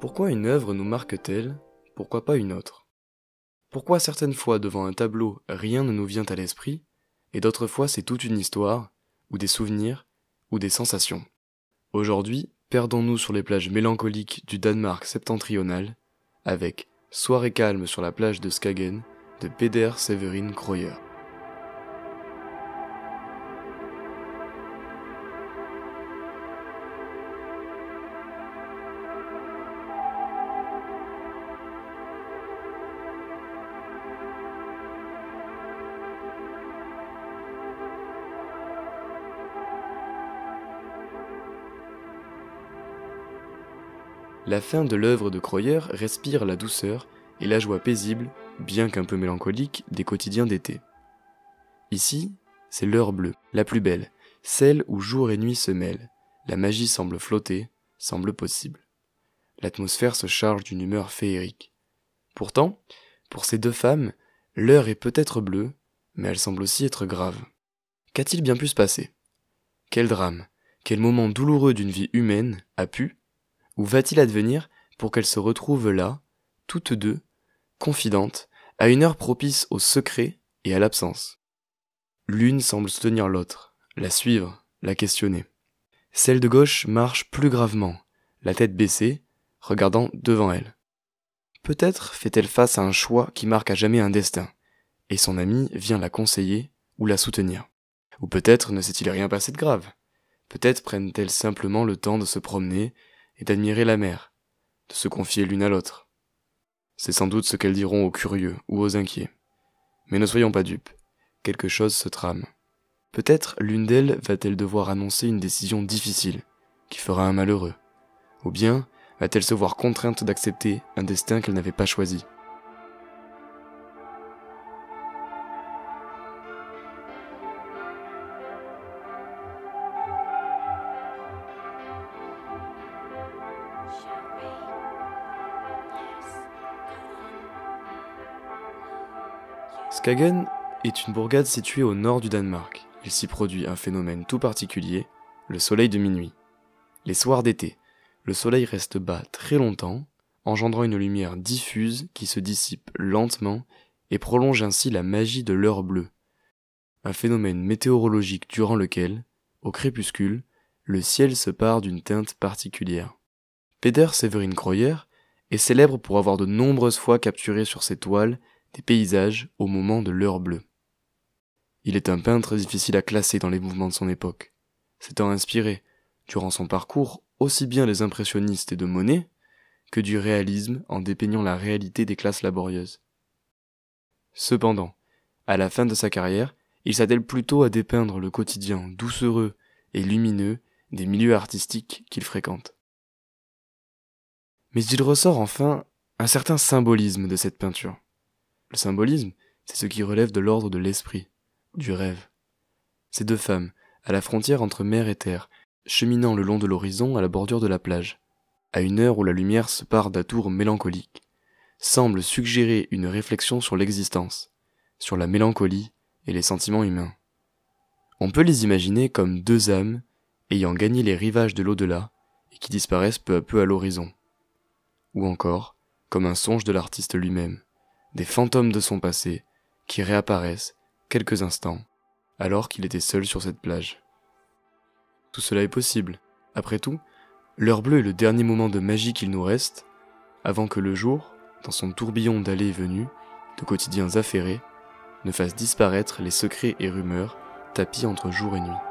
Pourquoi une œuvre nous marque-t-elle? Pourquoi pas une autre? Pourquoi certaines fois devant un tableau rien ne nous vient à l'esprit, et d'autres fois c'est toute une histoire, ou des souvenirs, ou des sensations? Aujourd'hui, perdons-nous sur les plages mélancoliques du Danemark septentrional, avec Soirée calme sur la plage de Skagen de Peder Severin Kroyer. La fin de l'œuvre de Croyer respire la douceur et la joie paisible, bien qu'un peu mélancolique, des quotidiens d'été. Ici, c'est l'heure bleue, la plus belle, celle où jour et nuit se mêlent, la magie semble flotter, semble possible. L'atmosphère se charge d'une humeur féerique. Pourtant, pour ces deux femmes, l'heure est peut-être bleue, mais elle semble aussi être grave. Qu'a-t-il bien pu se passer? Quel drame, quel moment douloureux d'une vie humaine a pu, ou va-t-il advenir pour qu'elles se retrouvent là, toutes deux, confidentes, à une heure propice au secret et à l'absence? L'une semble soutenir l'autre, la suivre, la questionner. Celle de gauche marche plus gravement, la tête baissée, regardant devant elle. Peut-être fait-elle face à un choix qui marque à jamais un destin, et son ami vient la conseiller ou la soutenir. Ou peut-être ne s'est-il rien passé de grave. Peut-être prennent-elles simplement le temps de se promener et d'admirer la mer, de se confier l'une à l'autre. C'est sans doute ce qu'elles diront aux curieux ou aux inquiets. Mais ne soyons pas dupes, quelque chose se trame. Peut-être l'une d'elles va-t-elle devoir annoncer une décision difficile, qui fera un malheureux, ou bien va-t-elle se voir contrainte d'accepter un destin qu'elle n'avait pas choisi. Skagen est une bourgade située au nord du Danemark. Il s'y produit un phénomène tout particulier, le soleil de minuit. Les soirs d'été, le soleil reste bas très longtemps, engendrant une lumière diffuse qui se dissipe lentement et prolonge ainsi la magie de l'heure bleue. Un phénomène météorologique durant lequel, au crépuscule, le ciel se pare d'une teinte particulière. Peder Severin Kroyer est célèbre pour avoir de nombreuses fois capturé sur ses toiles des paysages au moment de l'heure bleue. Il est un peintre difficile à classer dans les mouvements de son époque, s'étant inspiré, durant son parcours, aussi bien des impressionnistes et de Monet que du réalisme en dépeignant la réalité des classes laborieuses. Cependant, à la fin de sa carrière, il s'attelle plutôt à dépeindre le quotidien doucereux et lumineux des milieux artistiques qu'il fréquente. Mais il ressort enfin un certain symbolisme de cette peinture. Le symbolisme, c'est ce qui relève de l'ordre de l'esprit, du rêve. Ces deux femmes, à la frontière entre mer et terre, cheminant le long de l'horizon à la bordure de la plage, à une heure où la lumière se part d'atours mélancoliques, semblent suggérer une réflexion sur l'existence, sur la mélancolie et les sentiments humains. On peut les imaginer comme deux âmes ayant gagné les rivages de l'au-delà et qui disparaissent peu à peu à l'horizon. Ou encore comme un songe de l'artiste lui-même, des fantômes de son passé qui réapparaissent quelques instants alors qu'il était seul sur cette plage. Tout cela est possible. Après tout, l'heure bleue est le dernier moment de magie qu'il nous reste, avant que le jour, dans son tourbillon d'allées et venues, de quotidiens affairés, ne fasse disparaître les secrets et rumeurs tapis entre jour et nuit.